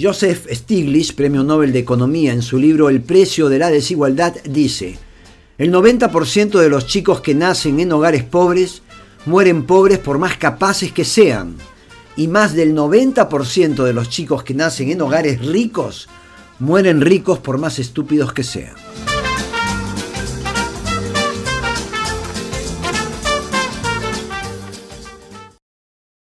Joseph Stiglitz, Premio Nobel de Economía, en su libro El precio de la desigualdad, dice, el 90% de los chicos que nacen en hogares pobres mueren pobres por más capaces que sean, y más del 90% de los chicos que nacen en hogares ricos mueren ricos por más estúpidos que sean.